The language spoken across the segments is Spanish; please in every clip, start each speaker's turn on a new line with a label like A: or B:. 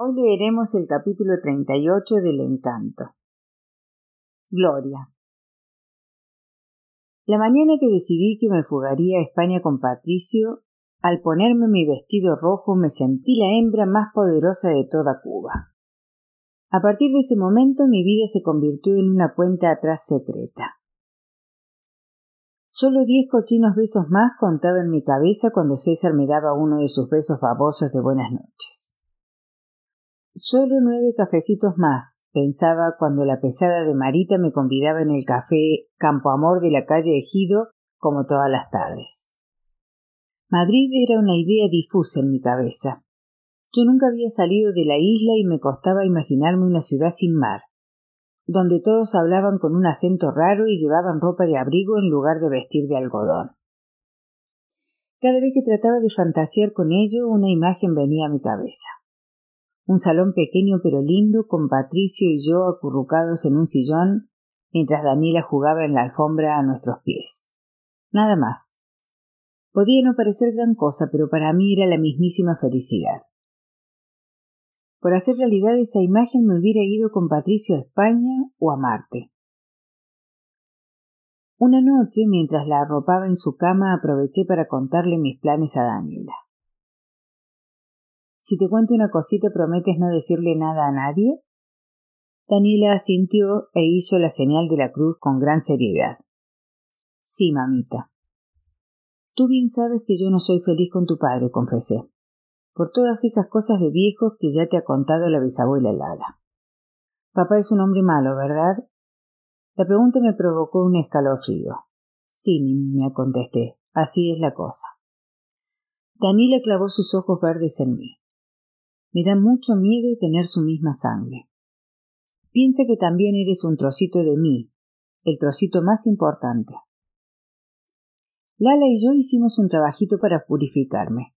A: Hoy leeremos el capítulo 38 del Encanto. Gloria. La mañana que decidí que me fugaría a España con Patricio, al ponerme mi vestido rojo me sentí la hembra más poderosa de toda Cuba. A partir de ese momento mi vida se convirtió en una cuenta atrás secreta. Solo diez cochinos besos más contaba en mi cabeza cuando César me daba uno de sus besos babosos de buenas noches. Solo nueve cafecitos más, pensaba cuando la pesada de Marita me convidaba en el café Campo Amor de la calle Ejido como todas las tardes. Madrid era una idea difusa en mi cabeza. Yo nunca había salido de la isla y me costaba imaginarme una ciudad sin mar donde todos hablaban con un acento raro y llevaban ropa de abrigo en lugar de vestir de algodón. Cada vez que trataba de fantasear con ello, una imagen venía a mi cabeza. Un salón pequeño pero lindo, con Patricio y yo acurrucados en un sillón, mientras Daniela jugaba en la alfombra a nuestros pies. Nada más. Podía no parecer gran cosa, pero para mí era la mismísima felicidad. Por hacer realidad esa imagen me hubiera ido con Patricio a España o a Marte. Una noche, mientras la arropaba en su cama, aproveché para contarle mis planes a Daniela. Si te cuento una cosita, ¿prometes no decirle nada a nadie? Daniela asintió e hizo la señal de la cruz con gran seriedad. Sí, mamita. Tú bien sabes que yo no soy feliz con tu padre, confesé por todas esas cosas de viejos que ya te ha contado la bisabuela Lala. Papá es un hombre malo, ¿verdad? La pregunta me provocó un escalofrío. Sí, mi niña, contesté. Así es la cosa. Daniela clavó sus ojos verdes en mí. Me da mucho miedo tener su misma sangre. Piensa que también eres un trocito de mí, el trocito más importante. Lala y yo hicimos un trabajito para purificarme.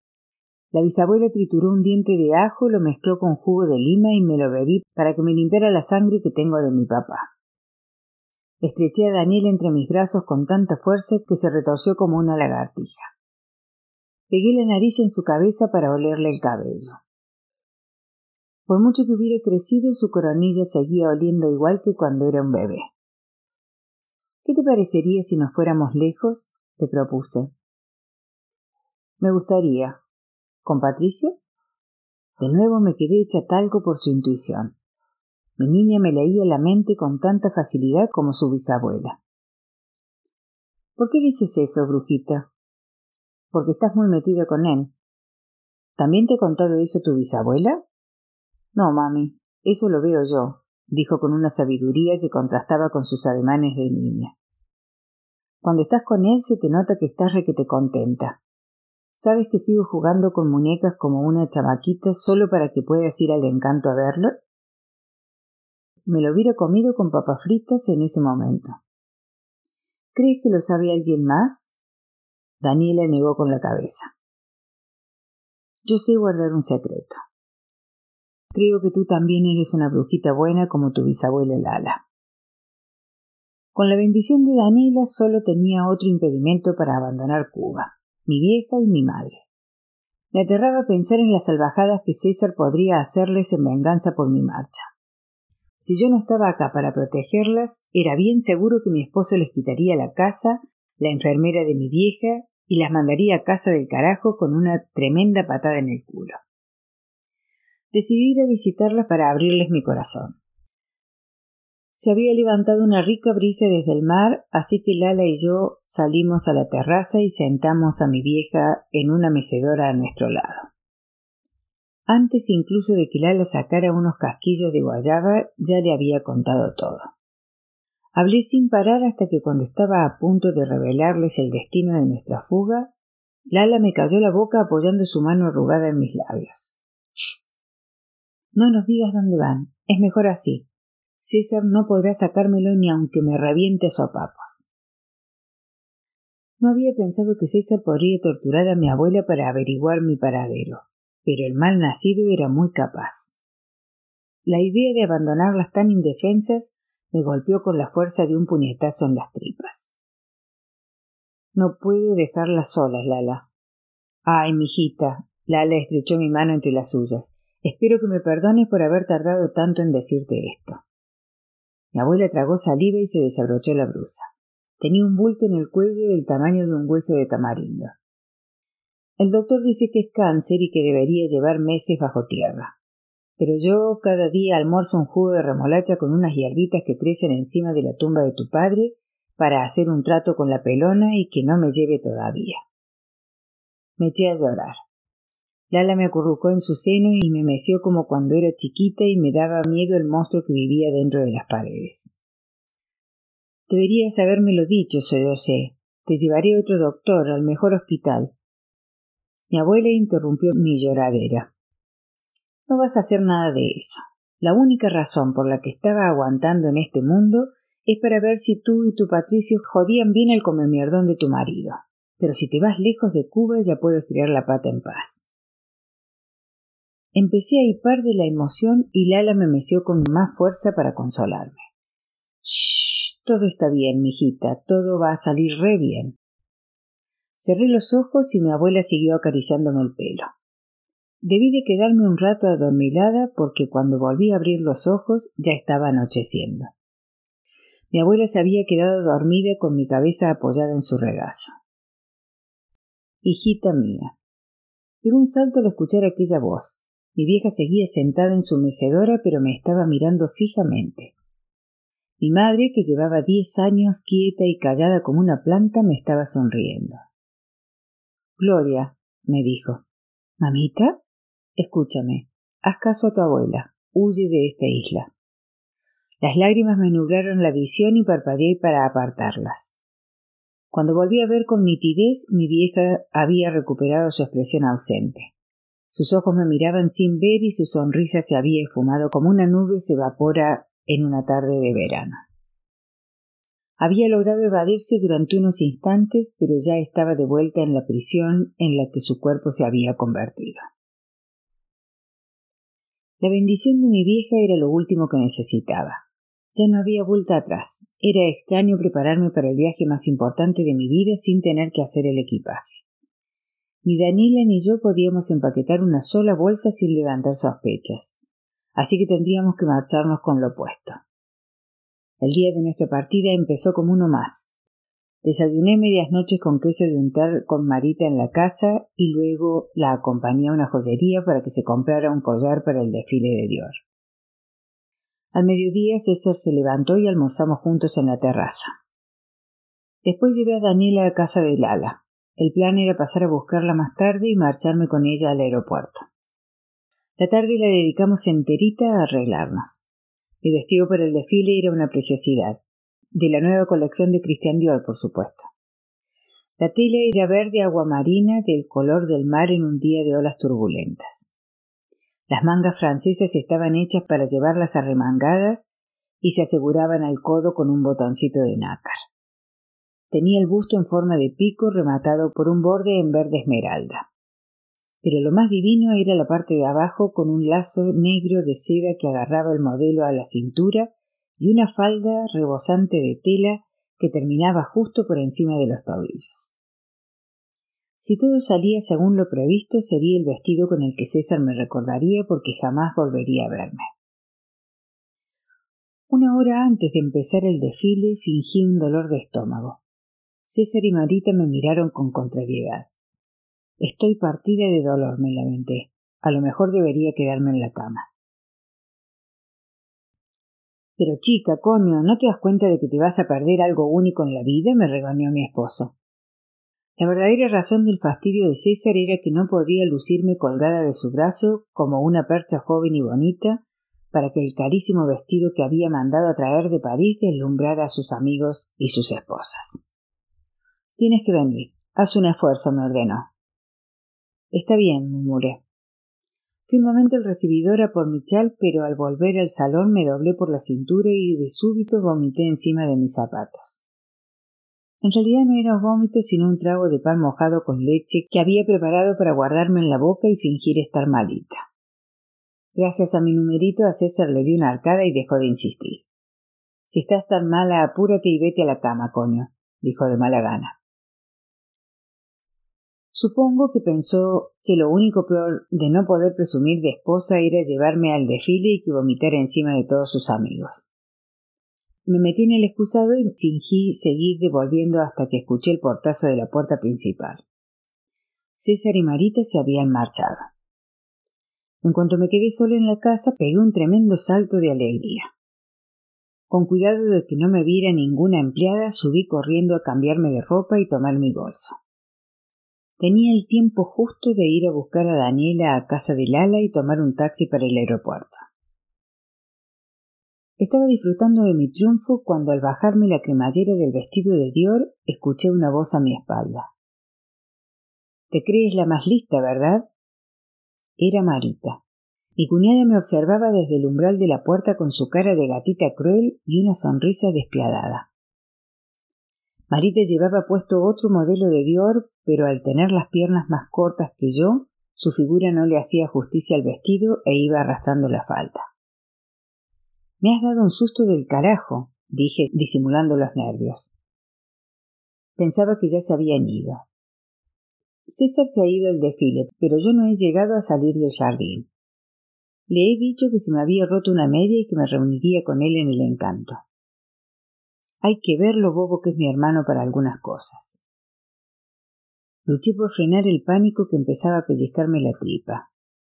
A: La bisabuela trituró un diente de ajo, lo mezcló con jugo de lima y me lo bebí para que me limpiara la sangre que tengo de mi papá. Estreché a Daniel entre mis brazos con tanta fuerza que se retorció como una lagartija. Pegué la nariz en su cabeza para olerle el cabello. Por mucho que hubiera crecido, su coronilla seguía oliendo igual que cuando era un bebé. ¿Qué te parecería si nos fuéramos lejos? te propuse. Me gustaría, ¿Con Patricio? De nuevo me quedé hecha talco por su intuición. Mi niña me leía la mente con tanta facilidad como su bisabuela. ¿Por qué dices eso, brujita? Porque estás muy metida con él. ¿También te ha contado eso tu bisabuela? No, mami, eso lo veo yo, dijo con una sabiduría que contrastaba con sus ademanes de niña. Cuando estás con él se te nota que estás requete contenta. ¿Sabes que sigo jugando con muñecas como una chamaquita solo para que puedas ir al encanto a verlo? Me lo hubiera comido con papas fritas en ese momento. ¿Crees que lo sabe alguien más? Daniela negó con la cabeza. Yo sé guardar un secreto. Creo que tú también eres una brujita buena como tu bisabuela Lala. Con la bendición de Daniela solo tenía otro impedimento para abandonar Cuba mi vieja y mi madre. Me aterraba pensar en las salvajadas que César podría hacerles en venganza por mi marcha. Si yo no estaba acá para protegerlas, era bien seguro que mi esposo les quitaría la casa, la enfermera de mi vieja, y las mandaría a casa del carajo con una tremenda patada en el culo. Decidí ir a visitarlas para abrirles mi corazón. Se había levantado una rica brisa desde el mar, así que Lala y yo salimos a la terraza y sentamos a mi vieja en una mecedora a nuestro lado. Antes incluso de que Lala sacara unos casquillos de guayaba, ya le había contado todo. Hablé sin parar hasta que cuando estaba a punto de revelarles el destino de nuestra fuga, Lala me cayó la boca apoyando su mano arrugada en mis labios. No nos digas dónde van. Es mejor así. César no podrá sacármelo ni aunque me reviente sopapos. No había pensado que César podría torturar a mi abuela para averiguar mi paradero, pero el mal nacido era muy capaz. La idea de abandonarlas tan indefensas me golpeó con la fuerza de un puñetazo en las tripas. No puedo dejarlas solas, Lala. Ay, mijita. Lala estrechó mi mano entre las suyas. Espero que me perdones por haber tardado tanto en decirte esto. Mi abuela tragó saliva y se desabrochó la brusa. Tenía un bulto en el cuello del tamaño de un hueso de tamarindo. El doctor dice que es cáncer y que debería llevar meses bajo tierra. Pero yo cada día almuerzo un jugo de remolacha con unas hierbitas que crecen encima de la tumba de tu padre para hacer un trato con la pelona y que no me lleve todavía. Me eché a llorar. Lala me acurrucó en su seno y me meció como cuando era chiquita y me daba miedo el monstruo que vivía dentro de las paredes. Deberías habérmelo dicho, sé. Te llevaré a otro doctor, al mejor hospital. Mi abuela interrumpió mi lloradera. No vas a hacer nada de eso. La única razón por la que estaba aguantando en este mundo es para ver si tú y tu Patricio jodían bien el comemierdón de tu marido. Pero si te vas lejos de Cuba ya puedo estirar la pata en paz. Empecé a hipar de la emoción y Lala me meció con más fuerza para consolarme. Shh, todo está bien, mijita, todo va a salir re bien. Cerré los ojos y mi abuela siguió acariciándome el pelo. Debí de quedarme un rato adormilada porque cuando volví a abrir los ojos ya estaba anocheciendo. Mi abuela se había quedado dormida con mi cabeza apoyada en su regazo. Hijita mía. Pero un salto al escuchar aquella voz. Mi vieja seguía sentada en su mecedora, pero me estaba mirando fijamente. Mi madre, que llevaba diez años quieta y callada como una planta, me estaba sonriendo. Gloria, me dijo. Mamita, escúchame, haz caso a tu abuela, huye de esta isla. Las lágrimas me nublaron la visión y parpadeé para apartarlas. Cuando volví a ver con nitidez, mi vieja había recuperado su expresión ausente. Sus ojos me miraban sin ver y su sonrisa se había esfumado como una nube se evapora en una tarde de verano. Había logrado evadirse durante unos instantes, pero ya estaba de vuelta en la prisión en la que su cuerpo se había convertido. La bendición de mi vieja era lo último que necesitaba. Ya no había vuelta atrás. Era extraño prepararme para el viaje más importante de mi vida sin tener que hacer el equipaje. Ni Daniela ni yo podíamos empaquetar una sola bolsa sin levantar sospechas, así que tendríamos que marcharnos con lo opuesto. El día de nuestra partida empezó como uno más. Desayuné medias noches con queso de untar con Marita en la casa y luego la acompañé a una joyería para que se comprara un collar para el desfile de Dior. Al mediodía César se levantó y almorzamos juntos en la terraza. Después llevé a Daniela a casa de Lala. El plan era pasar a buscarla más tarde y marcharme con ella al aeropuerto. La tarde la dedicamos enterita a arreglarnos. Mi vestido para el desfile era una preciosidad, de la nueva colección de Christian Dior, por supuesto. La tela era verde aguamarina del color del mar en un día de olas turbulentas. Las mangas francesas estaban hechas para llevarlas arremangadas y se aseguraban al codo con un botoncito de nácar. Tenía el busto en forma de pico rematado por un borde en verde esmeralda. Pero lo más divino era la parte de abajo con un lazo negro de seda que agarraba el modelo a la cintura y una falda rebosante de tela que terminaba justo por encima de los tobillos. Si todo salía según lo previsto, sería el vestido con el que César me recordaría porque jamás volvería a verme. Una hora antes de empezar el desfile fingí un dolor de estómago. César y Marita me miraron con contrariedad. Estoy partida de dolor, me lamenté. A lo mejor debería quedarme en la cama. Pero chica, coño, ¿no te das cuenta de que te vas a perder algo único en la vida? me regañó mi esposo. La verdadera razón del fastidio de César era que no podría lucirme colgada de su brazo como una percha joven y bonita para que el carísimo vestido que había mandado a traer de París deslumbrara a sus amigos y sus esposas. Tienes que venir. Haz un esfuerzo, me ordenó. Está bien, murmuré. Fui un momento el recibidor a por mi chal, pero al volver al salón me doblé por la cintura y de súbito vomité encima de mis zapatos. En realidad no era un vómito, sino un trago de pan mojado con leche que había preparado para guardarme en la boca y fingir estar malita. Gracias a mi numerito a César le di una arcada y dejó de insistir. Si estás tan mala, apúrate y vete a la cama, coño, dijo de mala gana. Supongo que pensó que lo único peor de no poder presumir de esposa era llevarme al desfile y que vomitar encima de todos sus amigos. Me metí en el excusado y fingí seguir devolviendo hasta que escuché el portazo de la puerta principal. César y Marita se habían marchado. En cuanto me quedé solo en la casa, pegué un tremendo salto de alegría. Con cuidado de que no me viera ninguna empleada, subí corriendo a cambiarme de ropa y tomar mi bolso. Tenía el tiempo justo de ir a buscar a Daniela a casa de Lala y tomar un taxi para el aeropuerto. Estaba disfrutando de mi triunfo cuando al bajarme la cremallera del vestido de Dior escuché una voz a mi espalda. Te crees la más lista, ¿verdad? Era Marita. Mi cuñada me observaba desde el umbral de la puerta con su cara de gatita cruel y una sonrisa despiadada. Marita llevaba puesto otro modelo de Dior, pero al tener las piernas más cortas que yo, su figura no le hacía justicia al vestido e iba arrastrando la falda. Me has dado un susto del carajo, dije, disimulando los nervios. Pensaba que ya se habían ido. César se ha ido al desfile, pero yo no he llegado a salir del jardín. Le he dicho que se me había roto una media y que me reuniría con él en el encanto. Hay que ver lo bobo que es mi hermano para algunas cosas. Luché por frenar el pánico que empezaba a pellizcarme la tripa.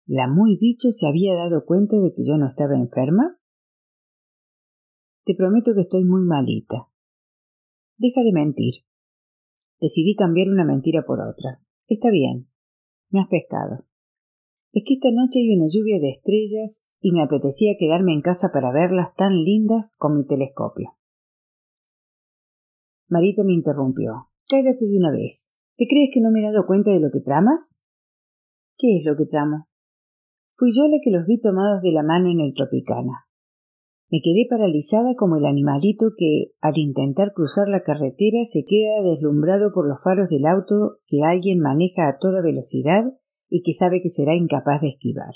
A: ¿La muy bicho se había dado cuenta de que yo no estaba enferma? Te prometo que estoy muy malita. Deja de mentir. Decidí cambiar una mentira por otra. Está bien. Me has pescado. Es que esta noche hay una lluvia de estrellas y me apetecía quedarme en casa para verlas tan lindas con mi telescopio. Marita me interrumpió. Cállate de una vez. ¿Te crees que no me he dado cuenta de lo que tramas? ¿Qué es lo que tramo? Fui yo la que los vi tomados de la mano en el Tropicana. Me quedé paralizada como el animalito que, al intentar cruzar la carretera, se queda deslumbrado por los faros del auto que alguien maneja a toda velocidad y que sabe que será incapaz de esquivar.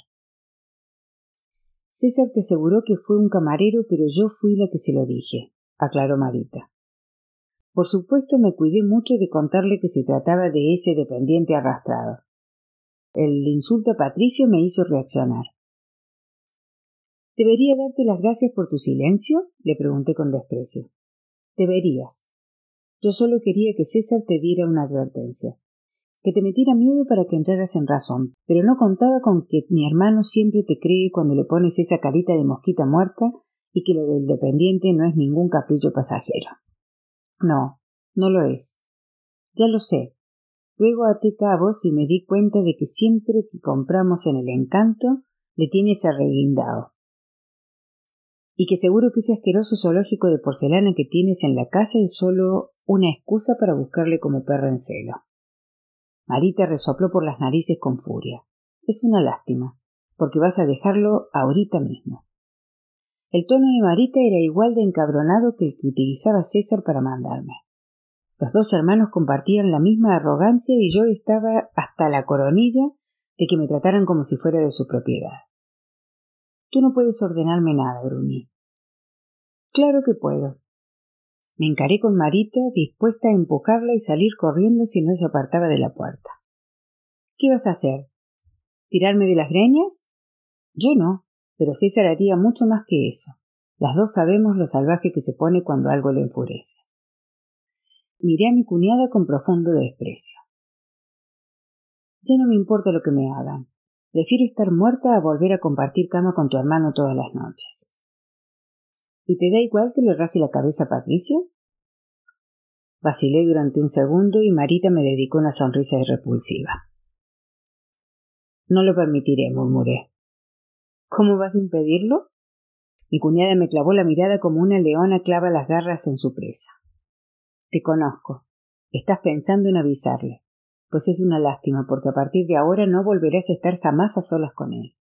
A: César te aseguró que fue un camarero, pero yo fui la que se lo dije, aclaró Marita. Por supuesto me cuidé mucho de contarle que se trataba de ese dependiente arrastrado. El insulto a Patricio me hizo reaccionar. ¿Debería darte las gracias por tu silencio? le pregunté con desprecio. Deberías. Yo solo quería que César te diera una advertencia, que te metiera miedo para que entraras en razón, pero no contaba con que mi hermano siempre te cree cuando le pones esa carita de mosquita muerta y que lo del dependiente no es ningún capricho pasajero. No, no lo es. Ya lo sé. Luego até cabos y me di cuenta de que siempre que compramos en el encanto le tienes arreguindado. Y que seguro que ese asqueroso zoológico de porcelana que tienes en la casa es solo una excusa para buscarle como perro en celo. Marita resopló por las narices con furia. Es una lástima, porque vas a dejarlo ahorita mismo. El tono de Marita era igual de encabronado que el que utilizaba César para mandarme. Los dos hermanos compartían la misma arrogancia y yo estaba hasta la coronilla de que me trataran como si fuera de su propiedad. Tú no puedes ordenarme nada, gruñí. Claro que puedo. Me encaré con Marita, dispuesta a empujarla y salir corriendo si no se apartaba de la puerta. ¿Qué vas a hacer? ¿Tirarme de las greñas? Yo no pero César haría mucho más que eso. Las dos sabemos lo salvaje que se pone cuando algo le enfurece. Miré a mi cuñada con profundo desprecio. Ya no me importa lo que me hagan. Prefiero estar muerta a volver a compartir cama con tu hermano todas las noches. ¿Y te da igual que le raje la cabeza a Patricio? Vacilé durante un segundo y Marita me dedicó una sonrisa repulsiva. No lo permitiré, murmuré. ¿Cómo vas a impedirlo? Mi cuñada me clavó la mirada como una leona clava las garras en su presa. Te conozco. Estás pensando en avisarle. Pues es una lástima, porque a partir de ahora no volverás a estar jamás a solas con él.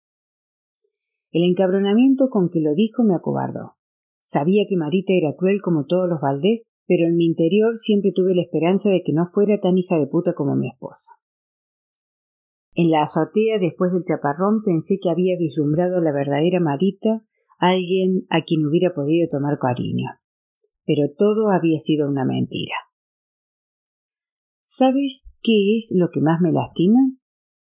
A: El encabronamiento con que lo dijo me acobardó. Sabía que Marita era cruel como todos los Valdés, pero en mi interior siempre tuve la esperanza de que no fuera tan hija de puta como mi esposa. En la azotea, después del chaparrón, pensé que había vislumbrado a la verdadera Marita, alguien a quien hubiera podido tomar cariño. Pero todo había sido una mentira. ¿Sabes qué es lo que más me lastima?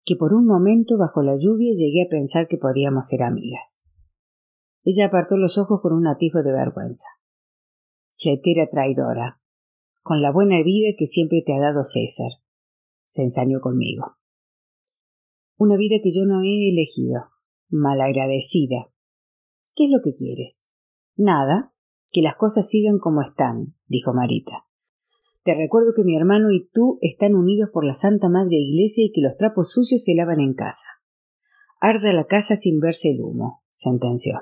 A: Que por un momento bajo la lluvia llegué a pensar que podíamos ser amigas. Ella apartó los ojos con un atisbo de vergüenza. Fletera traidora, con la buena vida que siempre te ha dado César, se ensañó conmigo. Una vida que yo no he elegido, malagradecida. ¿Qué es lo que quieres? Nada, que las cosas sigan como están, dijo Marita. Te recuerdo que mi hermano y tú están unidos por la Santa Madre Iglesia y que los trapos sucios se lavan en casa. Arda la casa sin verse el humo, sentenció.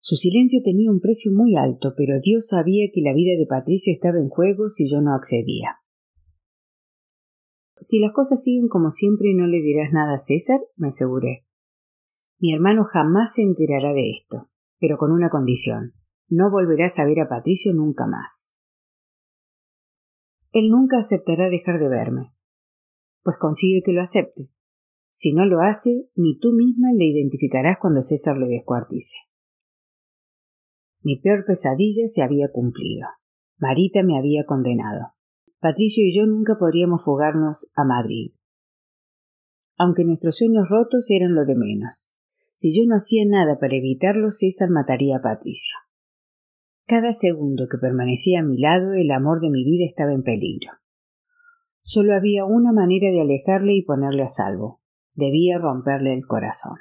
A: Su silencio tenía un precio muy alto, pero Dios sabía que la vida de Patricio estaba en juego si yo no accedía. Si las cosas siguen como siempre no le dirás nada a César, me aseguré. Mi hermano jamás se enterará de esto, pero con una condición. No volverás a ver a Patricio nunca más. Él nunca aceptará dejar de verme. Pues consigue que lo acepte. Si no lo hace, ni tú misma le identificarás cuando César le descuartice. Mi peor pesadilla se había cumplido. Marita me había condenado. Patricio y yo nunca podríamos fugarnos a Madrid. Aunque nuestros sueños rotos eran lo de menos. Si yo no hacía nada para evitarlo, César mataría a Patricio. Cada segundo que permanecía a mi lado, el amor de mi vida estaba en peligro. Solo había una manera de alejarle y ponerle a salvo. Debía romperle el corazón.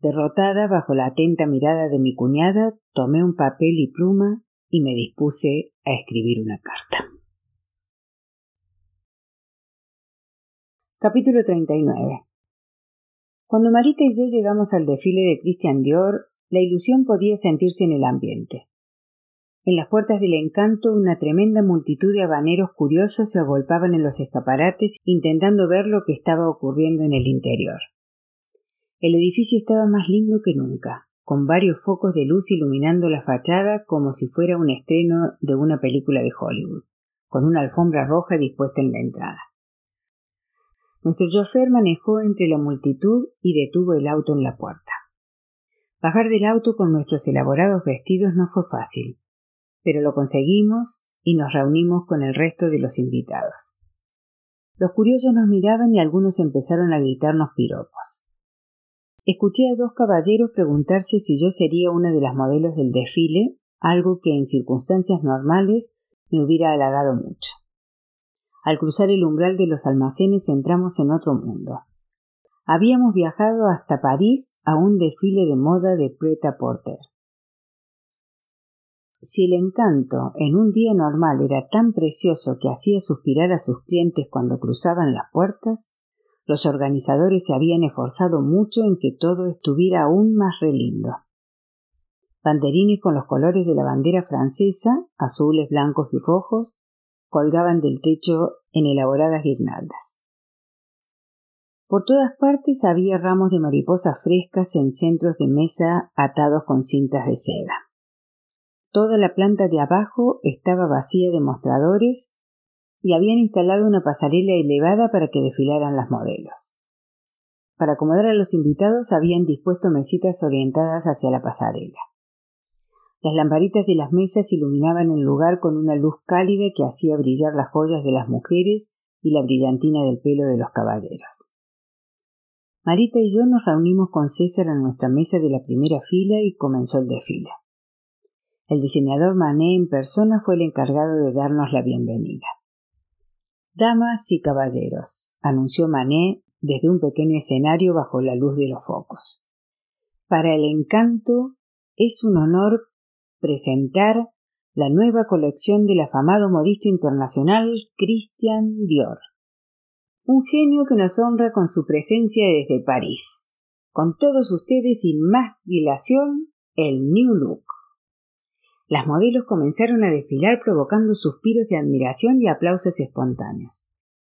A: Derrotada bajo la atenta mirada de mi cuñada, tomé un papel y pluma y me dispuse a escribir una carta. Capítulo 39 Cuando Marita y yo llegamos al desfile de Christian Dior, la ilusión podía sentirse en el ambiente. En las puertas del encanto una tremenda multitud de habaneros curiosos se agolpaban en los escaparates intentando ver lo que estaba ocurriendo en el interior. El edificio estaba más lindo que nunca, con varios focos de luz iluminando la fachada como si fuera un estreno de una película de Hollywood, con una alfombra roja dispuesta en la entrada. Nuestro chofer manejó entre la multitud y detuvo el auto en la puerta. Bajar del auto con nuestros elaborados vestidos no fue fácil, pero lo conseguimos y nos reunimos con el resto de los invitados. Los curiosos nos miraban y algunos empezaron a gritarnos piropos. Escuché a dos caballeros preguntarse si yo sería una de las modelos del desfile, algo que en circunstancias normales me hubiera halagado mucho. Al cruzar el umbral de los almacenes entramos en otro mundo. Habíamos viajado hasta París a un desfile de moda de Preta Porter. Si el encanto en un día normal era tan precioso que hacía suspirar a sus clientes cuando cruzaban las puertas, los organizadores se habían esforzado mucho en que todo estuviera aún más relindo. Banderines con los colores de la bandera francesa, azules, blancos y rojos, colgaban del techo en elaboradas guirnaldas. Por todas partes había ramos de mariposas frescas en centros de mesa atados con cintas de seda. Toda la planta de abajo estaba vacía de mostradores y habían instalado una pasarela elevada para que desfilaran las modelos. Para acomodar a los invitados habían dispuesto mesitas orientadas hacia la pasarela. Las lamparitas de las mesas iluminaban el lugar con una luz cálida que hacía brillar las joyas de las mujeres y la brillantina del pelo de los caballeros. Marita y yo nos reunimos con César en nuestra mesa de la primera fila y comenzó el desfile. El diseñador Mané en persona fue el encargado de darnos la bienvenida. Damas y caballeros, anunció Mané desde un pequeño escenario bajo la luz de los focos. Para el encanto es un honor presentar la nueva colección del afamado modisto internacional Christian Dior. Un genio que nos honra con su presencia desde París. Con todos ustedes, sin más dilación, el New Look. Las modelos comenzaron a desfilar provocando suspiros de admiración y aplausos espontáneos.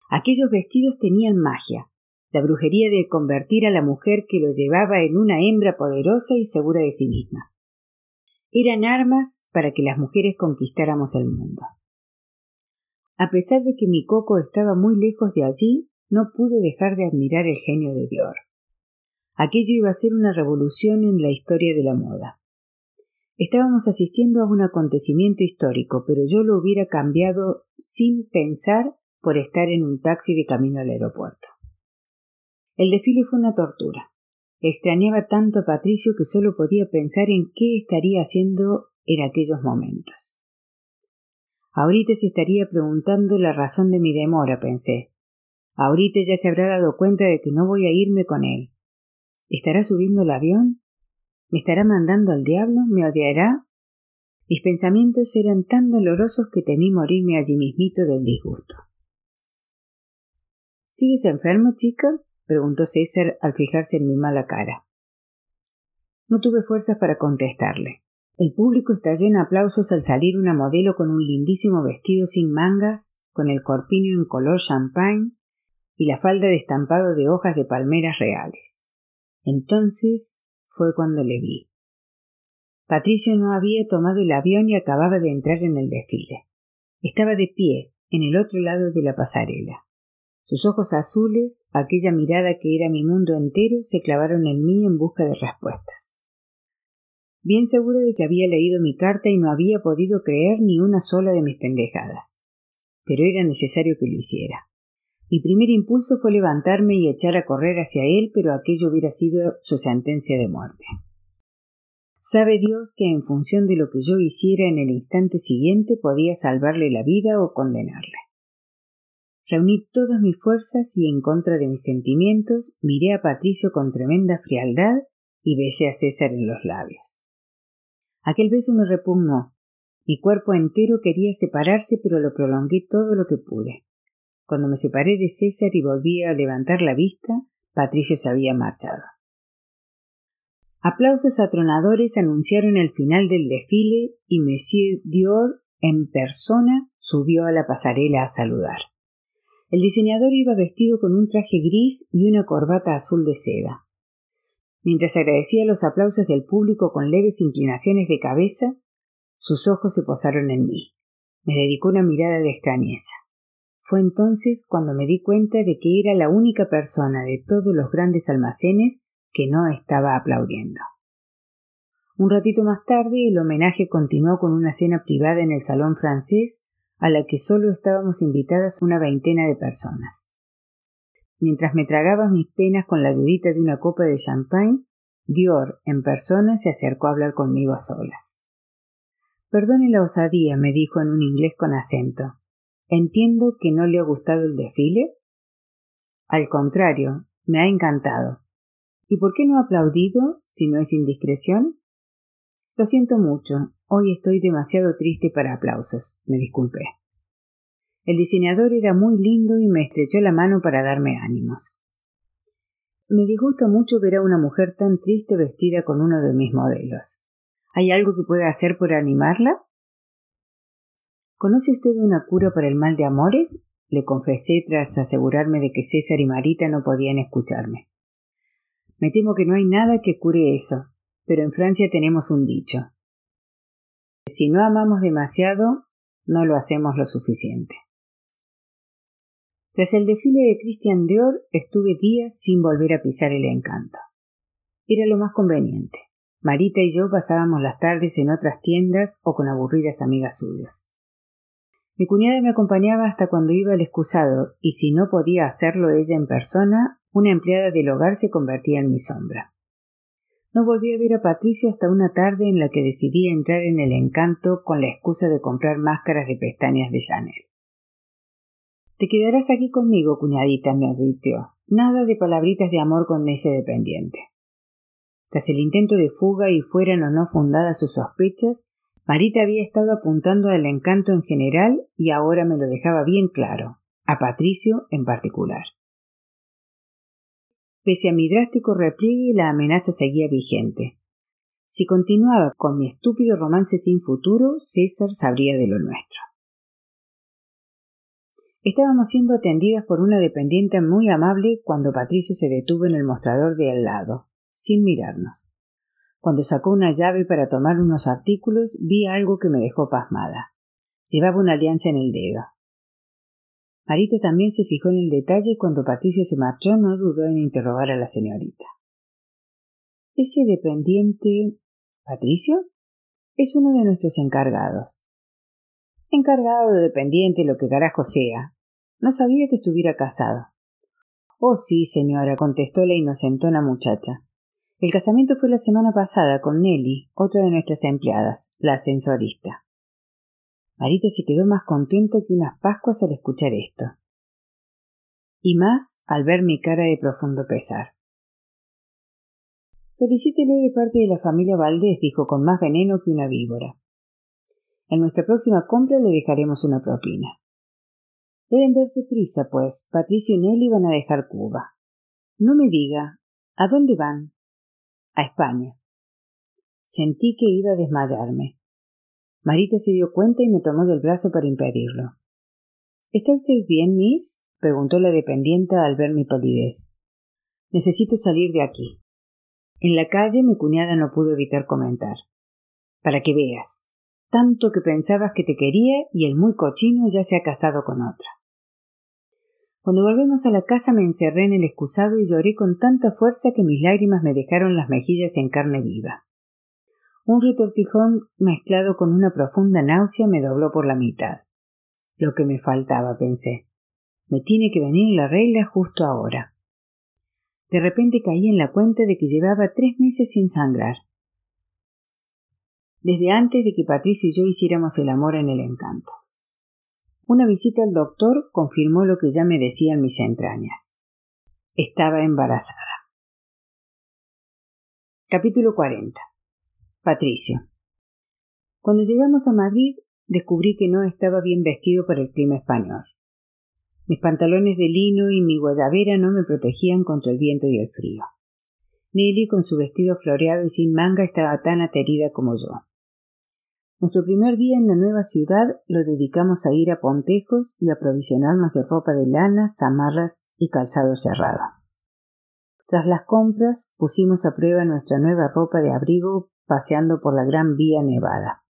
A: Aquellos vestidos tenían magia, la brujería de convertir a la mujer que lo llevaba en una hembra poderosa y segura de sí misma eran armas para que las mujeres conquistáramos el mundo. A pesar de que mi coco estaba muy lejos de allí, no pude dejar de admirar el genio de Dior. Aquello iba a ser una revolución en la historia de la moda. Estábamos asistiendo a un acontecimiento histórico, pero yo lo hubiera cambiado sin pensar por estar en un taxi de camino al aeropuerto. El desfile fue una tortura. Extrañaba tanto a Patricio que solo podía pensar en qué estaría haciendo en aquellos momentos. Ahorita se estaría preguntando la razón de mi demora, pensé. Ahorita ya se habrá dado cuenta de que no voy a irme con él. ¿Estará subiendo el avión? ¿Me estará mandando al diablo? ¿Me odiará? Mis pensamientos eran tan dolorosos que temí morirme allí mismito del disgusto. ¿Sigues enferma, chica? Preguntó César al fijarse en mi mala cara. No tuve fuerzas para contestarle. El público estalló en aplausos al salir una modelo con un lindísimo vestido sin mangas, con el corpiño en color champagne y la falda de estampado de hojas de palmeras reales. Entonces fue cuando le vi. Patricio no había tomado el avión y acababa de entrar en el desfile. Estaba de pie, en el otro lado de la pasarela. Sus ojos azules, aquella mirada que era mi mundo entero, se clavaron en mí en busca de respuestas. Bien segura de que había leído mi carta y no había podido creer ni una sola de mis pendejadas. Pero era necesario que lo hiciera. Mi primer impulso fue levantarme y echar a correr hacia él, pero aquello hubiera sido su sentencia de muerte. Sabe Dios que en función de lo que yo hiciera en el instante siguiente podía salvarle la vida o condenarle. Reuní todas mis fuerzas y en contra de mis sentimientos miré a Patricio con tremenda frialdad y besé a César en los labios. Aquel beso me repugnó. Mi cuerpo entero quería separarse, pero lo prolongué todo lo que pude. Cuando me separé de César y volví a levantar la vista, Patricio se había marchado. Aplausos atronadores anunciaron el final del desfile y Monsieur Dior en persona subió a la pasarela a saludar. El diseñador iba vestido con un traje gris y una corbata azul de seda. Mientras agradecía los aplausos del público con leves inclinaciones de cabeza, sus ojos se posaron en mí. Me dedicó una mirada de extrañeza. Fue entonces cuando me di cuenta de que era la única persona de todos los grandes almacenes que no estaba aplaudiendo. Un ratito más tarde el homenaje continuó con una cena privada en el salón francés a la que solo estábamos invitadas una veintena de personas. Mientras me tragaba mis penas con la ayudita de una copa de champagne, Dior en persona se acercó a hablar conmigo a solas. Perdone la osadía, me dijo en un inglés con acento. Entiendo que no le ha gustado el desfile. Al contrario, me ha encantado. ¿Y por qué no ha aplaudido, si no es indiscreción? Lo siento mucho, Hoy estoy demasiado triste para aplausos. Me disculpé. El diseñador era muy lindo y me estrechó la mano para darme ánimos. Me disgusta mucho ver a una mujer tan triste vestida con uno de mis modelos. ¿Hay algo que pueda hacer por animarla? ¿Conoce usted una cura para el mal de amores? le confesé tras asegurarme de que César y Marita no podían escucharme. Me temo que no hay nada que cure eso, pero en Francia tenemos un dicho si no amamos demasiado, no lo hacemos lo suficiente. Tras el desfile de Christian Dior estuve días sin volver a pisar el encanto. Era lo más conveniente. Marita y yo pasábamos las tardes en otras tiendas o con aburridas amigas suyas. Mi cuñada me acompañaba hasta cuando iba al excusado, y si no podía hacerlo ella en persona, una empleada del hogar se convertía en mi sombra. No volví a ver a Patricio hasta una tarde en la que decidí entrar en el encanto con la excusa de comprar máscaras de pestañas de Chanel. Te quedarás aquí conmigo, cuñadita, me advirtió. Nada de palabritas de amor con ese dependiente. Tras el intento de fuga y fueran o no fundadas sus sospechas, Marita había estado apuntando al encanto en general y ahora me lo dejaba bien claro, a Patricio en particular. Pese a mi drástico repliegue, la amenaza seguía vigente. Si continuaba con mi estúpido romance sin futuro, César sabría de lo nuestro. Estábamos siendo atendidas por una dependiente muy amable cuando Patricio se detuvo en el mostrador de al lado, sin mirarnos. Cuando sacó una llave para tomar unos artículos, vi algo que me dejó pasmada. Llevaba una alianza en el dedo. Marita también se fijó en el detalle y cuando Patricio se marchó no dudó en interrogar a la señorita. ¿Ese dependiente. Patricio? Es uno de nuestros encargados. Encargado, dependiente, lo que carajo sea. No sabía que estuviera casado. Oh, sí, señora, contestó la inocentona muchacha. El casamiento fue la semana pasada con Nelly, otra de nuestras empleadas, la ascensorista. Marita se quedó más contenta que unas pascuas al escuchar esto. Y más al ver mi cara de profundo pesar. Felicítele de parte de la familia Valdés, dijo con más veneno que una víbora. En nuestra próxima compra le dejaremos una propina. Deben darse prisa, pues Patricio y Nelly van a dejar Cuba. No me diga. ¿A dónde van? A España. Sentí que iba a desmayarme. Marita se dio cuenta y me tomó del brazo para impedirlo. ¿Está usted bien, Miss? preguntó la dependiente al ver mi palidez. Necesito salir de aquí. En la calle mi cuñada no pudo evitar comentar. Para que veas. Tanto que pensabas que te quería y el muy cochino ya se ha casado con otra. Cuando volvemos a la casa me encerré en el excusado y lloré con tanta fuerza que mis lágrimas me dejaron las mejillas en carne viva. Un retortijón mezclado con una profunda náusea me dobló por la mitad. Lo que me faltaba, pensé. Me tiene que venir la regla justo ahora. De repente caí en la cuenta de que llevaba tres meses sin sangrar. Desde antes de que Patricio y yo hiciéramos el amor en el encanto. Una visita al doctor confirmó lo que ya me decían mis entrañas. Estaba embarazada. Capítulo 40. Patricio. Cuando llegamos a Madrid descubrí que no estaba bien vestido para el clima español. Mis pantalones de lino y mi guayabera no me protegían contra el viento y el frío. Nelly, con su vestido floreado y sin manga, estaba tan aterida como yo. Nuestro primer día en la nueva ciudad lo dedicamos a ir a Pontejos y a provisionarnos de ropa de lana, zamarras y calzado cerrado. Tras las compras, pusimos a prueba nuestra nueva ropa de abrigo paseando por la gran vía nevada.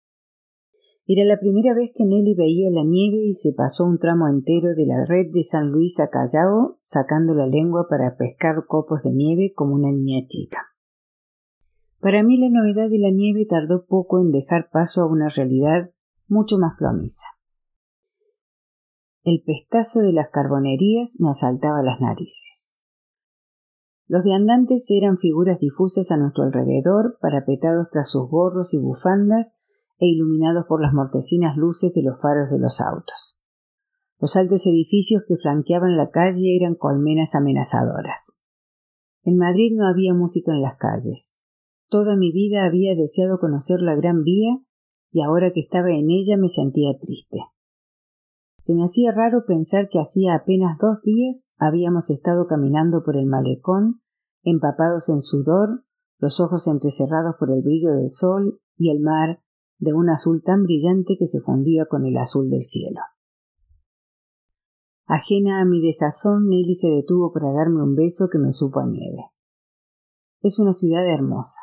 A: Era la primera vez que Nelly veía la nieve y se pasó un tramo entero de la red de San Luis a Callao sacando la lengua para pescar copos de nieve como una niña chica. Para mí la novedad de la nieve tardó poco en dejar paso a una realidad mucho más plomiza. El pestazo de las carbonerías me asaltaba las narices. Los viandantes eran figuras difusas a nuestro alrededor, parapetados tras sus gorros y bufandas, e iluminados por las mortecinas luces de los faros de los autos. Los altos edificios que flanqueaban la calle eran colmenas amenazadoras. En Madrid no había música en las calles. Toda mi vida había deseado conocer la Gran Vía y ahora que estaba en ella me sentía triste. Se me hacía raro pensar que hacía apenas dos días habíamos estado caminando por el malecón, empapados en sudor, los ojos entrecerrados por el brillo del sol y el mar de un azul tan brillante que se fundía con el azul del cielo. Ajena a mi desazón, Nelly se detuvo para darme un beso que me supo a nieve. Es una ciudad hermosa.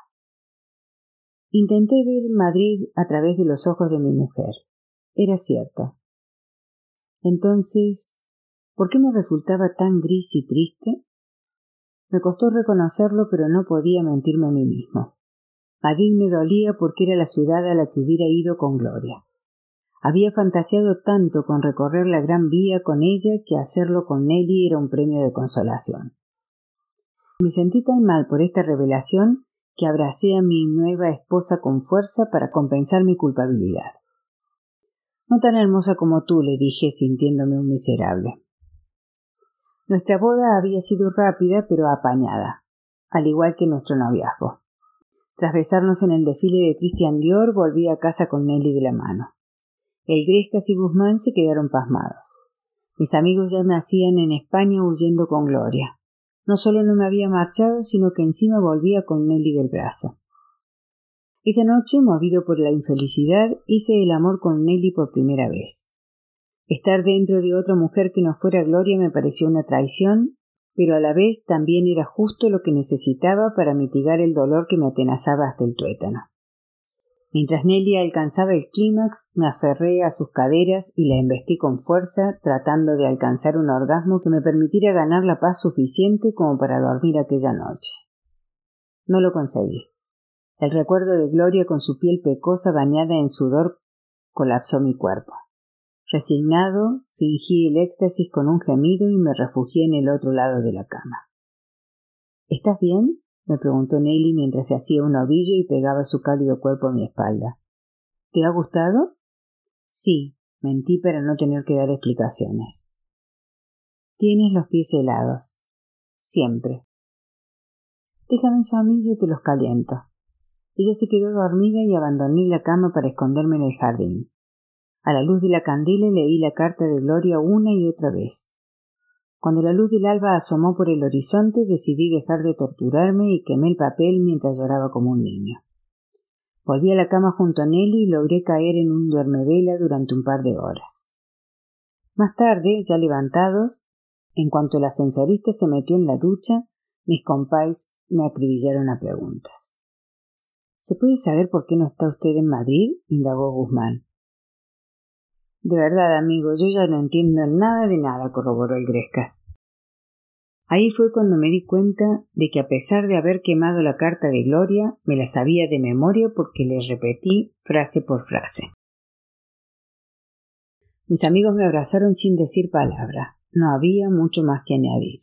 A: Intenté ver Madrid a través de los ojos de mi mujer. Era cierto. Entonces, ¿por qué me resultaba tan gris y triste? Me costó reconocerlo, pero no podía mentirme a mí mismo. Madrid me dolía porque era la ciudad a la que hubiera ido con gloria. Había fantaseado tanto con recorrer la gran vía con ella que hacerlo con Nelly era un premio de consolación. Me sentí tan mal por esta revelación que abracé a mi nueva esposa con fuerza para compensar mi culpabilidad. No tan hermosa como tú, le dije sintiéndome un miserable. Nuestra boda había sido rápida pero apañada, al igual que nuestro noviazgo. Tras besarnos en el desfile de Christian Dior, volví a casa con Nelly de la mano. El Grescas y Guzmán se quedaron pasmados. Mis amigos ya me hacían en España huyendo con gloria. No solo no me había marchado, sino que encima volvía con Nelly del brazo. Esa noche, movido por la infelicidad, hice el amor con Nelly por primera vez. Estar dentro de otra mujer que no fuera Gloria me pareció una traición pero a la vez también era justo lo que necesitaba para mitigar el dolor que me atenazaba hasta el tuétano. Mientras Nelly alcanzaba el clímax, me aferré a sus caderas y la embestí con fuerza, tratando de alcanzar un orgasmo que me permitiera ganar la paz suficiente como para dormir aquella noche. No lo conseguí. El recuerdo de Gloria con su piel pecosa bañada en sudor colapsó mi cuerpo. Resignado, fingí el éxtasis con un gemido y me refugié en el otro lado de la cama. ¿Estás bien? me preguntó Nelly mientras se hacía un ovillo y pegaba su cálido cuerpo a mi espalda. ¿Te ha gustado? Sí, mentí para no tener que dar explicaciones. Tienes los pies helados. Siempre. Déjame a mí, yo te los caliento. Ella se quedó dormida y abandoné la cama para esconderme en el jardín. A la luz de la candela leí la carta de Gloria una y otra vez. Cuando la luz del alba asomó por el horizonte decidí dejar de torturarme y quemé el papel mientras lloraba como un niño. Volví a la cama junto a Nelly y logré caer en un duermevela durante un par de horas. Más tarde, ya levantados, en cuanto el ascensorista se metió en la ducha, mis compáis me acribillaron a preguntas. ¿Se puede saber por qué no está usted en Madrid? indagó Guzmán. De verdad, amigo, yo ya no entiendo nada de nada, corroboró el Grescas. Ahí fue cuando me di cuenta de que a pesar de haber quemado la carta de Gloria, me la sabía de memoria porque le repetí frase por frase. Mis amigos me abrazaron sin decir palabra. No había mucho más que añadir.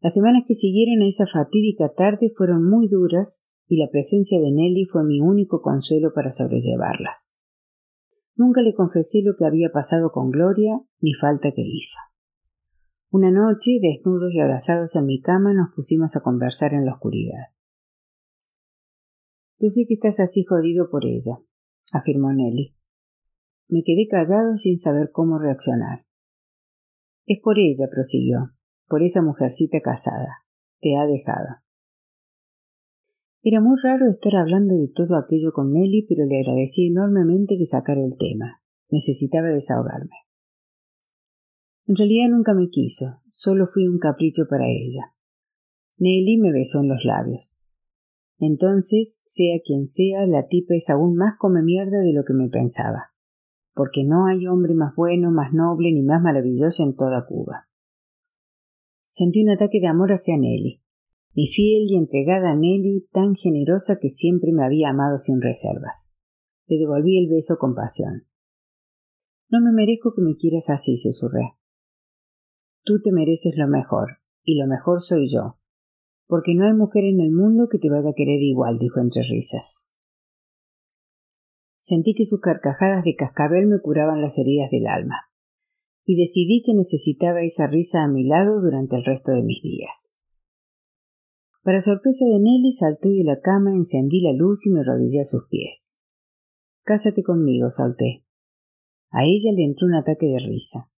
A: Las semanas que siguieron a esa fatídica tarde fueron muy duras y la presencia de Nelly fue mi único consuelo para sobrellevarlas. Nunca le confesé lo que había pasado con Gloria ni falta que hizo. Una noche, desnudos y abrazados en mi cama, nos pusimos a conversar en la oscuridad. Yo sé que estás así jodido por ella, afirmó Nelly. Me quedé callado sin saber cómo reaccionar. Es por ella, prosiguió, por esa mujercita casada. Te ha dejado. Era muy raro estar hablando de todo aquello con Nelly, pero le agradecí enormemente que sacara el tema. Necesitaba desahogarme. En realidad nunca me quiso, solo fui un capricho para ella. Nelly me besó en los labios. Entonces, sea quien sea, la tipa es aún más come mierda de lo que me pensaba, porque no hay hombre más bueno, más noble ni más maravilloso en toda Cuba. Sentí un ataque de amor hacia Nelly, mi fiel y entregada Nelly, tan generosa que siempre me había amado sin reservas. Le devolví el beso con pasión. No me merezco que me quieras así, susurré. Tú te mereces lo mejor, y lo mejor soy yo, porque no hay mujer en el mundo que te vaya a querer igual, dijo entre risas. Sentí que sus carcajadas de cascabel me curaban las heridas del alma, y decidí que necesitaba esa risa a mi lado durante el resto de mis días. Para sorpresa de Nelly salté de la cama, encendí la luz y me arrodillé a sus pies. Cásate conmigo, salté. A ella le entró un ataque de risa.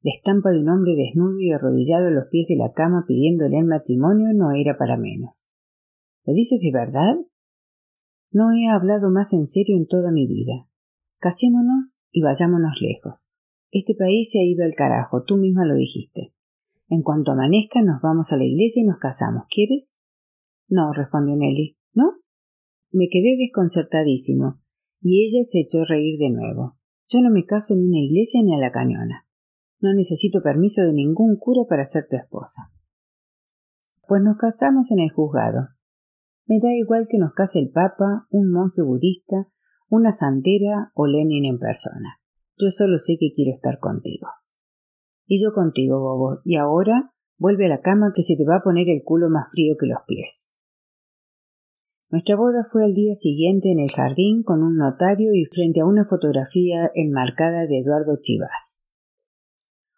A: La estampa de un hombre desnudo y arrodillado a los pies de la cama pidiéndole el matrimonio no era para menos. ¿Lo dices de verdad? No he hablado más en serio en toda mi vida. Casémonos y vayámonos lejos. Este país se ha ido al carajo, tú misma lo dijiste. En cuanto amanezca nos vamos a la iglesia y nos casamos. ¿Quieres? No, respondió Nelly. ¿No? Me quedé desconcertadísimo, y ella se echó a reír de nuevo. Yo no me caso en una iglesia ni a la cañona. No necesito permiso de ningún cura para ser tu esposa. Pues nos casamos en el juzgado. Me da igual que nos case el Papa, un monje budista, una santera o Lenin en persona. Yo solo sé que quiero estar contigo. Y yo contigo, Bobo, y ahora vuelve a la cama que se te va a poner el culo más frío que los pies. Nuestra boda fue al día siguiente en el jardín con un notario y frente a una fotografía enmarcada de Eduardo Chivas.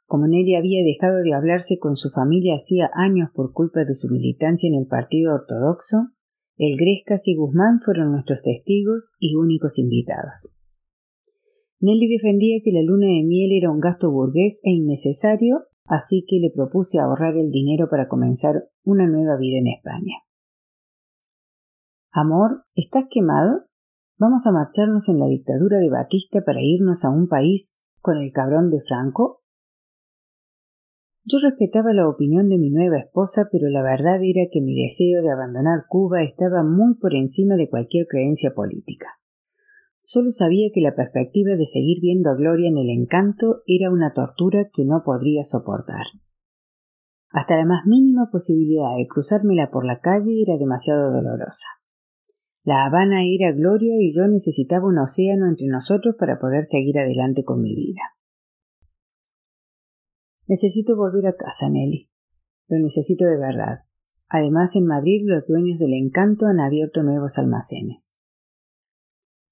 A: Como Nelly había dejado de hablarse con su familia hacía años por culpa de su militancia en el Partido Ortodoxo, el Grescas y Guzmán fueron nuestros testigos y únicos invitados. Nelly defendía que la luna de miel era un gasto burgués e innecesario, así que le propuse ahorrar el dinero para comenzar una nueva vida en España. Amor, ¿estás quemado? ¿Vamos a marcharnos en la dictadura de Batista para irnos a un país con el cabrón de Franco? Yo respetaba la opinión de mi nueva esposa, pero la verdad era que mi deseo de abandonar Cuba estaba muy por encima de cualquier creencia política. Solo sabía que la perspectiva de seguir viendo a Gloria en el encanto era una tortura que no podría soportar. Hasta la más mínima posibilidad de cruzármela por la calle era demasiado dolorosa. La Habana era gloria y yo necesitaba un océano entre nosotros para poder seguir adelante con mi vida. Necesito volver a casa, Nelly. Lo necesito de verdad. Además, en Madrid los dueños del encanto han abierto nuevos almacenes.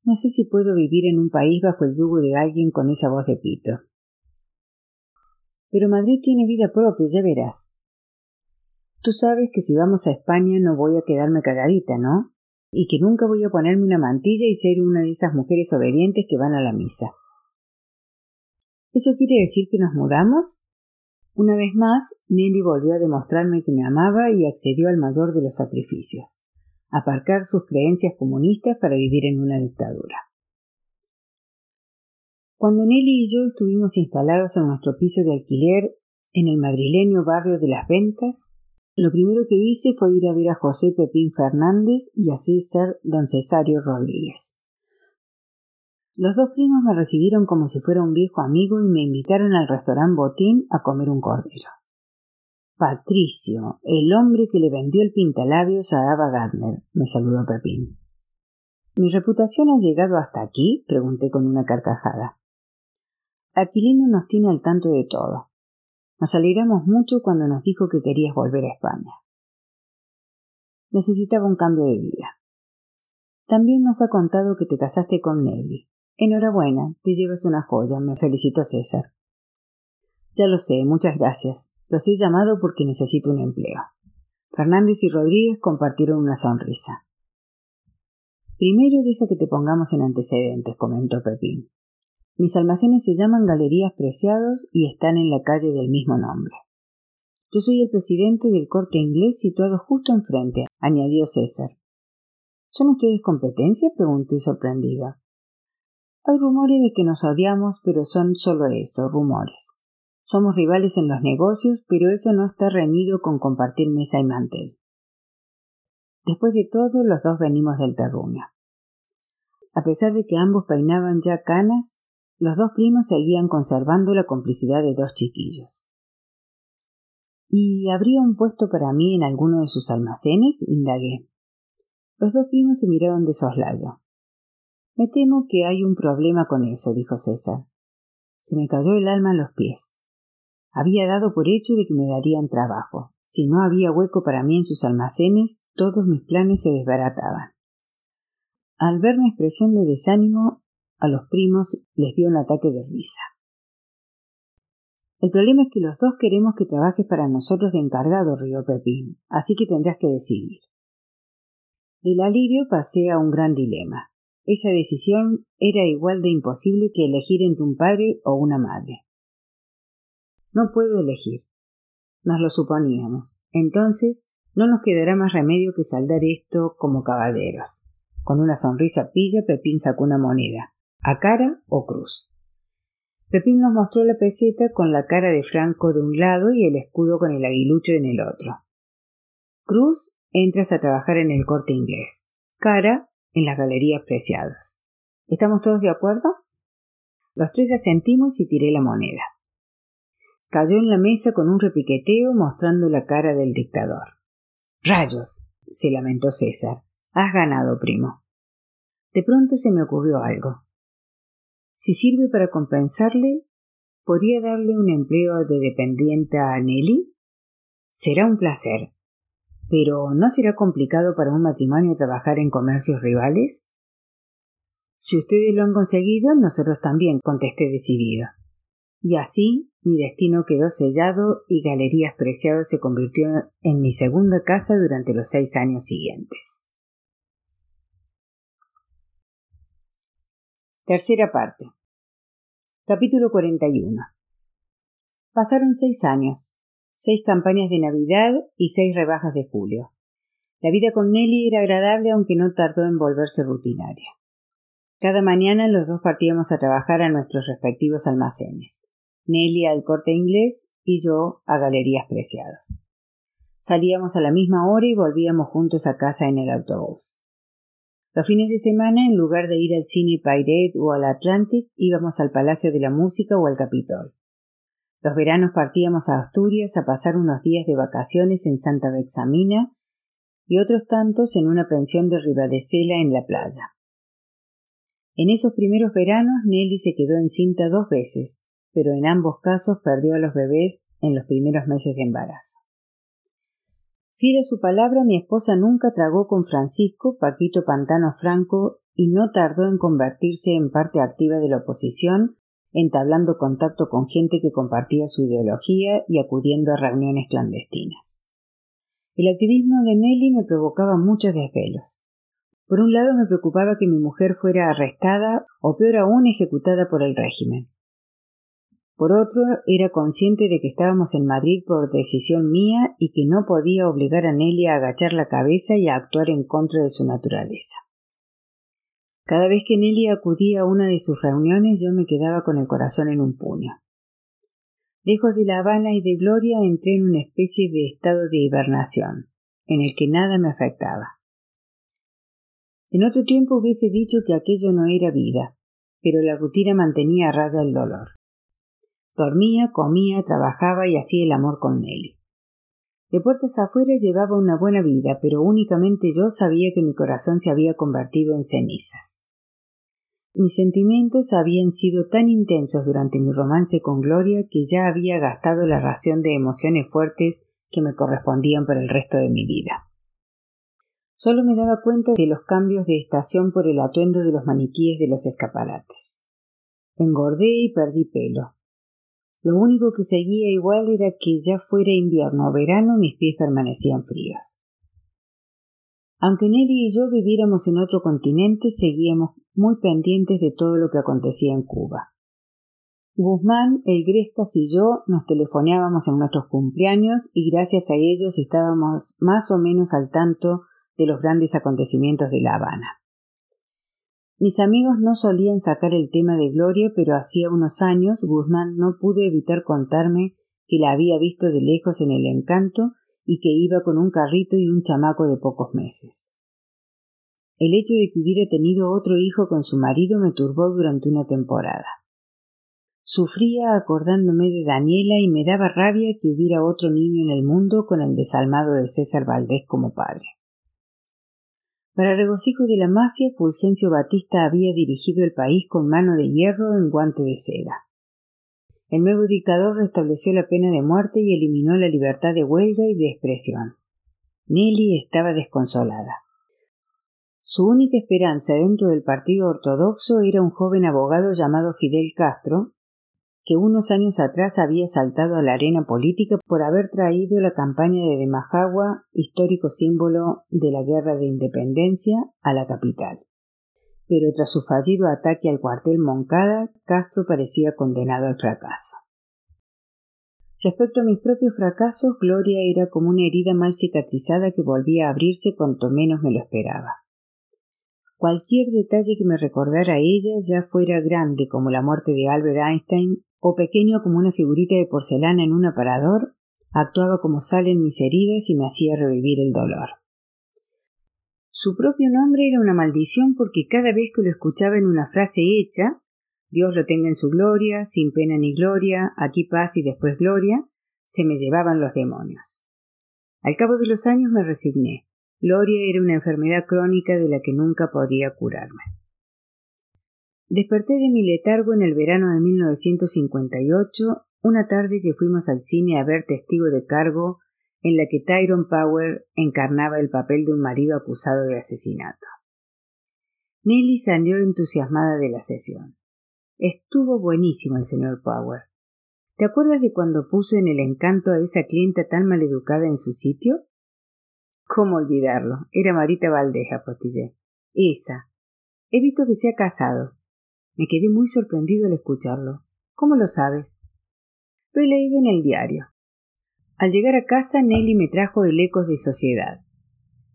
A: No sé si puedo vivir en un país bajo el yugo de alguien con esa voz de pito. Pero Madrid tiene vida propia, ya verás. Tú sabes que si vamos a España no voy a quedarme cagadita, ¿no? Y que nunca voy a ponerme una mantilla y ser una de esas mujeres obedientes que van a la misa. ¿Eso quiere decir que nos mudamos? Una vez más, Nelly volvió a demostrarme que me amaba y accedió al mayor de los sacrificios, aparcar sus creencias comunistas para vivir en una dictadura. Cuando Nelly y yo estuvimos instalados en nuestro piso de alquiler en el madrileño barrio de las Ventas, lo primero que hice fue ir a ver a José Pepín Fernández y a César don Cesario Rodríguez. Los dos primos me recibieron como si fuera un viejo amigo y me invitaron al restaurante Botín a comer un cordero. Patricio, el hombre que le vendió el pintalabios a Ava Gardner, me saludó Pepín. ¿Mi reputación ha llegado hasta aquí? pregunté con una carcajada. Aquilino nos tiene al tanto de todo. Nos alegramos mucho cuando nos dijo que querías volver a España. Necesitaba un cambio de vida. También nos ha contado que te casaste con Nelly. Enhorabuena, te llevas una joya, me felicitó César. Ya lo sé, muchas gracias. Los he llamado porque necesito un empleo. Fernández y Rodríguez compartieron una sonrisa. Primero deja que te pongamos en antecedentes, comentó Pepín. Mis almacenes se llaman Galerías Preciados y están en la calle del mismo nombre. Yo soy el presidente del corte inglés situado justo enfrente, añadió César. ¿Son ustedes competencia? pregunté sorprendida. Hay rumores de que nos odiamos, pero son solo eso, rumores. Somos rivales en los negocios, pero eso no está reñido con compartir mesa y mantel. Después de todo, los dos venimos del terruño. A pesar de que ambos peinaban ya canas, los dos primos seguían conservando la complicidad de dos chiquillos. ¿Y habría un puesto para mí en alguno de sus almacenes? indagué. Los dos primos se miraron de soslayo. Me temo que hay un problema con eso, dijo César. Se me cayó el alma a los pies. Había dado por hecho de que me darían trabajo. Si no había hueco para mí en sus almacenes, todos mis planes se desbarataban. Al ver mi expresión de desánimo, a los primos les dio un ataque de risa. El problema es que los dos queremos que trabajes para nosotros de encargado, rió Pepín, así que tendrás que decidir. Del alivio pasé a un gran dilema. Esa decisión era igual de imposible que elegir entre un padre o una madre. No puedo elegir. Nos lo suponíamos. Entonces, no nos quedará más remedio que saldar esto como caballeros. Con una sonrisa pilla, Pepín sacó una moneda a cara o cruz. Pepín nos mostró la peseta con la cara de Franco de un lado y el escudo con el aguilucho en el otro. Cruz, entras a trabajar en el corte inglés. Cara, en las galerías preciados. ¿Estamos todos de acuerdo? Los tres asentimos y tiré la moneda. Cayó en la mesa con un repiqueteo mostrando la cara del dictador. Rayos. se lamentó César. Has ganado, primo. De pronto se me ocurrió algo. Si sirve para compensarle, ¿podría darle un empleo de dependiente a Nelly? Será un placer. Pero ¿no será complicado para un matrimonio trabajar en comercios rivales? Si ustedes lo han conseguido, nosotros también, contesté decidido. Y así mi destino quedó sellado y Galerías Preciados se convirtió en mi segunda casa durante los seis años siguientes. Tercera parte. Capítulo 41. Pasaron seis años, seis campañas de Navidad y seis rebajas de julio. La vida con Nelly era agradable aunque no tardó en volverse rutinaria. Cada mañana los dos partíamos a trabajar a nuestros respectivos almacenes. Nelly al corte inglés y yo a Galerías Preciados. Salíamos a la misma hora y volvíamos juntos a casa en el autobús. Los fines de semana, en lugar de ir al cine Pirate o al Atlantic, íbamos al Palacio de la Música o al Capitol. Los veranos partíamos a Asturias a pasar unos días de vacaciones en Santa Bexamina y otros tantos en una pensión de Ribadesela en la playa. En esos primeros veranos Nelly se quedó encinta dos veces, pero en ambos casos perdió a los bebés en los primeros meses de embarazo. Fiel a su palabra, mi esposa nunca tragó con Francisco, Paquito Pantano Franco, y no tardó en convertirse en parte activa de la oposición, entablando contacto con gente que compartía su ideología y acudiendo a reuniones clandestinas. El activismo de Nelly me provocaba muchos desvelos. Por un lado me preocupaba que mi mujer fuera arrestada o peor aún ejecutada por el régimen. Por otro, era consciente de que estábamos en Madrid por decisión mía y que no podía obligar a Nelly a agachar la cabeza y a actuar en contra de su naturaleza. Cada vez que Nelly acudía a una de sus reuniones yo me quedaba con el corazón en un puño. Lejos de La Habana y de Gloria entré en una especie de estado de hibernación, en el que nada me afectaba. En otro tiempo hubiese dicho que aquello no era vida, pero la rutina mantenía a raya el dolor. Dormía, comía, trabajaba y hacía el amor con Nelly. De puertas afuera llevaba una buena vida, pero únicamente yo sabía que mi corazón se había convertido en cenizas. Mis sentimientos habían sido tan intensos durante mi romance con Gloria que ya había gastado la ración de emociones fuertes que me correspondían para el resto de mi vida. Solo me daba cuenta de los cambios de estación por el atuendo de los maniquíes de los escaparates. Engordé y perdí pelo. Lo único que seguía igual era que ya fuera invierno o verano mis pies permanecían fríos. Aunque Nelly y yo viviéramos en otro continente, seguíamos muy pendientes de todo lo que acontecía en Cuba. Guzmán, el Grescas y yo nos telefoneábamos en nuestros cumpleaños y gracias a ellos estábamos más o menos al tanto de los grandes acontecimientos de La Habana. Mis amigos no solían sacar el tema de Gloria, pero hacía unos años Guzmán no pudo evitar contarme que la había visto de lejos en el encanto y que iba con un carrito y un chamaco de pocos meses. El hecho de que hubiera tenido otro hijo con su marido me turbó durante una temporada. Sufría acordándome de Daniela y me daba rabia que hubiera otro niño en el mundo con el desalmado de César Valdés como padre. Para regocijo de la mafia, Fulgencio Batista había dirigido el país con mano de hierro en guante de seda. El nuevo dictador restableció la pena de muerte y eliminó la libertad de huelga y de expresión. Nelly estaba desconsolada. Su única esperanza dentro del partido ortodoxo era un joven abogado llamado Fidel Castro, que unos años atrás había saltado a la arena política por haber traído la campaña de Demajagua, histórico símbolo de la guerra de independencia, a la capital. Pero tras su fallido ataque al cuartel Moncada, Castro parecía condenado al fracaso. Respecto a mis propios fracasos, Gloria era como una herida mal cicatrizada que volvía a abrirse cuanto menos me lo esperaba. Cualquier detalle que me recordara a ella, ya fuera grande como la muerte de Albert Einstein o pequeño como una figurita de porcelana en un aparador, actuaba como sal en mis heridas y me hacía revivir el dolor. Su propio nombre era una maldición porque cada vez que lo escuchaba en una frase hecha, Dios lo tenga en su gloria, sin pena ni gloria, aquí paz y después gloria, se me llevaban los demonios. Al cabo de los años me resigné. Gloria era una enfermedad crónica de la que nunca podría curarme. Desperté de mi letargo en el verano de 1958, una tarde que fuimos al cine a ver Testigo de Cargo, en la que Tyrone Power encarnaba el papel de un marido acusado de asesinato. Nelly salió entusiasmada de la sesión. Estuvo buenísimo el señor Power. ¿Te acuerdas de cuando puso en el encanto a esa clienta tan maleducada en su sitio? ¿Cómo olvidarlo? Era Marita Valdeja, postillé. Esa. He visto que se ha casado. Me quedé muy sorprendido al escucharlo. ¿Cómo lo sabes? Lo he leído en el diario. Al llegar a casa, Nelly me trajo el Ecos de Sociedad.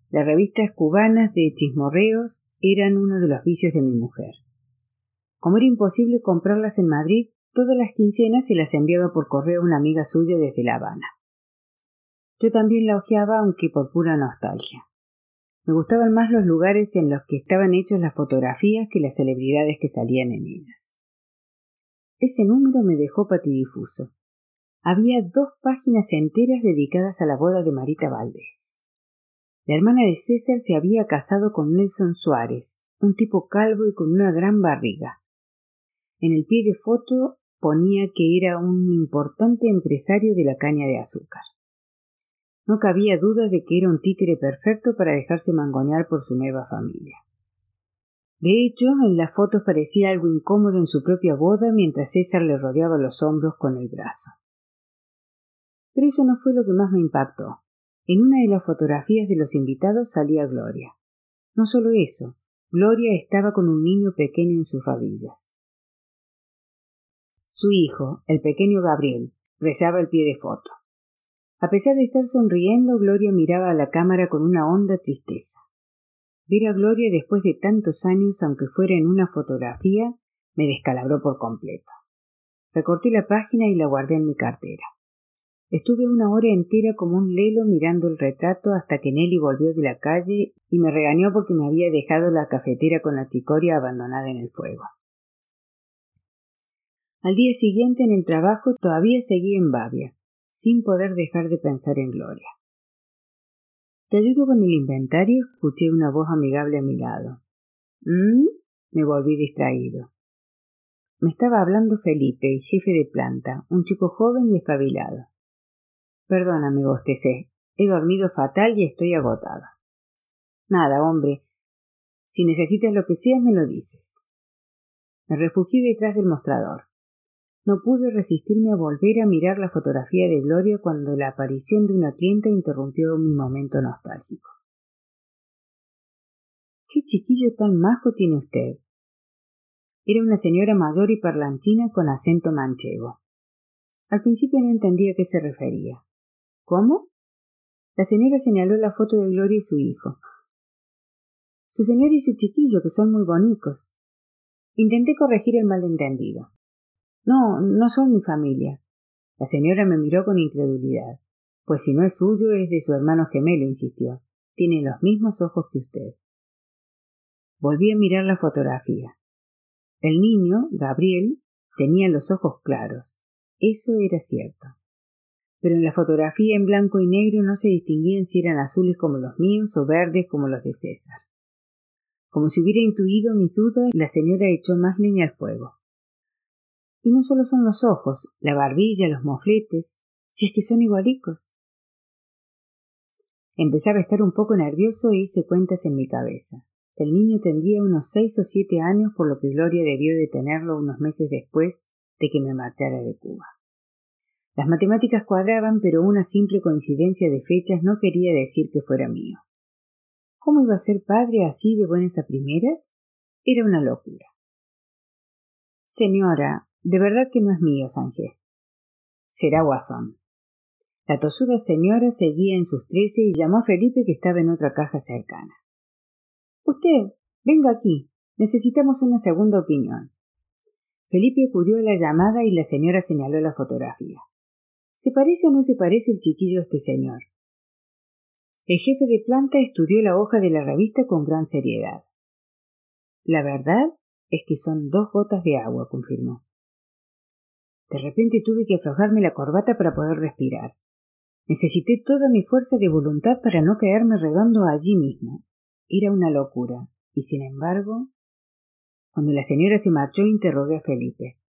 A: Las revistas cubanas de chismorreos eran uno de los vicios de mi mujer. Como era imposible comprarlas en Madrid, todas las quincenas se las enviaba por correo a una amiga suya desde La Habana. Yo también la hojeaba, aunque por pura nostalgia. Me gustaban más los lugares en los que estaban hechos las fotografías que las celebridades que salían en ellas. Ese número me dejó patidifuso. Había dos páginas enteras dedicadas a la boda de Marita Valdés. La hermana de César se había casado con Nelson Suárez, un tipo calvo y con una gran barriga. En el pie de foto ponía que era un importante empresario de la caña de azúcar. No cabía duda de que era un títere perfecto para dejarse mangonear por su nueva familia. De hecho, en las fotos parecía algo incómodo en su propia boda mientras César le rodeaba los hombros con el brazo. Pero eso no fue lo que más me impactó. En una de las fotografías de los invitados salía Gloria. No solo eso, Gloria estaba con un niño pequeño en sus rodillas. Su hijo, el pequeño Gabriel, rezaba el pie de foto. A pesar de estar sonriendo, Gloria miraba a la cámara con una honda tristeza. Ver a Gloria después de tantos años, aunque fuera en una fotografía, me descalabró por completo. Recorté la página y la guardé en mi cartera. Estuve una hora entera como un lelo mirando el retrato hasta que Nelly volvió de la calle y me regañó porque me había dejado la cafetera con la chicoria abandonada en el fuego. Al día siguiente en el trabajo todavía seguí en Bavia, sin poder dejar de pensar en Gloria. ¿Te ayudo con el inventario? escuché una voz amigable a mi lado. ¿Mm? me volví distraído. Me estaba hablando Felipe, el jefe de planta, un chico joven y espabilado. Perdóname, bostecé. He dormido fatal y estoy agotada. Nada, hombre. Si necesitas lo que sea, me lo dices. Me refugié detrás del mostrador. No pude resistirme a volver a mirar la fotografía de Gloria cuando la aparición de una clienta interrumpió mi momento nostálgico. ¿Qué chiquillo tan majo tiene usted? Era una señora mayor y parlanchina con acento manchego. Al principio no entendía a qué se refería. ¿Cómo? La señora señaló la foto de Gloria y su hijo. Su señora y su chiquillo, que son muy bonitos. Intenté corregir el malentendido. No, no son mi familia. La señora me miró con incredulidad. Pues si no es suyo, es de su hermano gemelo, insistió. Tiene los mismos ojos que usted. Volví a mirar la fotografía. El niño, Gabriel, tenía los ojos claros. Eso era cierto. Pero en la fotografía en blanco y negro no se distinguían si eran azules como los míos o verdes como los de César. Como si hubiera intuido mis dudas, la señora echó más leña al fuego. Y no solo son los ojos, la barbilla, los mofletes, si es que son igualicos. Empezaba a estar un poco nervioso e hice cuentas en mi cabeza. El niño tendría unos seis o siete años, por lo que Gloria debió de tenerlo unos meses después de que me marchara de Cuba. Las matemáticas cuadraban, pero una simple coincidencia de fechas no quería decir que fuera mío. ¿Cómo iba a ser padre así de buenas a primeras? Era una locura. Señora, de verdad que no es mío, Sanjé. Será guasón. La tosuda señora seguía en sus trece y llamó a Felipe que estaba en otra caja cercana. Usted, venga aquí. Necesitamos una segunda opinión. Felipe acudió a la llamada y la señora señaló la fotografía. ¿Se parece o no se parece el chiquillo a este señor? El jefe de planta estudió la hoja de la revista con gran seriedad. La verdad es que son dos gotas de agua, confirmó. De repente tuve que aflojarme la corbata para poder respirar. Necesité toda mi fuerza de voluntad para no caerme redondo allí mismo. Era una locura. Y sin embargo, cuando la señora se marchó interrogué a Felipe.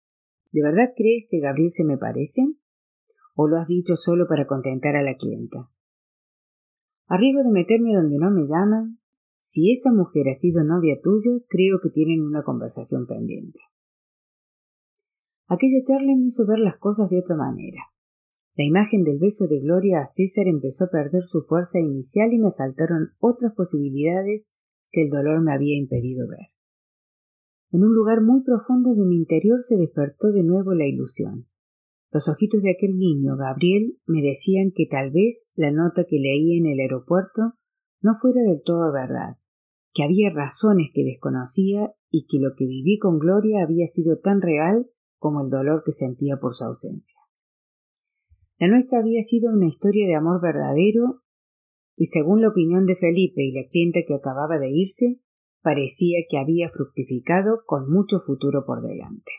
A: ¿De verdad crees que Gabriel se me parece? ¿O lo has dicho solo para contentar a la clienta? A riesgo de meterme donde no me llaman, si esa mujer ha sido novia tuya, creo que tienen una conversación pendiente. Aquella charla me hizo ver las cosas de otra manera. La imagen del beso de Gloria a César empezó a perder su fuerza inicial y me asaltaron otras posibilidades que el dolor me había impedido ver. En un lugar muy profundo de mi interior se despertó de nuevo la ilusión. Los ojitos de aquel niño, Gabriel, me decían que tal vez la nota que leí en el aeropuerto no fuera del todo verdad, que había razones que desconocía y que lo que viví con Gloria había sido tan real como el dolor que sentía por su ausencia. La nuestra había sido una historia de amor verdadero y según la opinión de Felipe y la clienta que acababa de irse, parecía que había fructificado con mucho futuro por delante.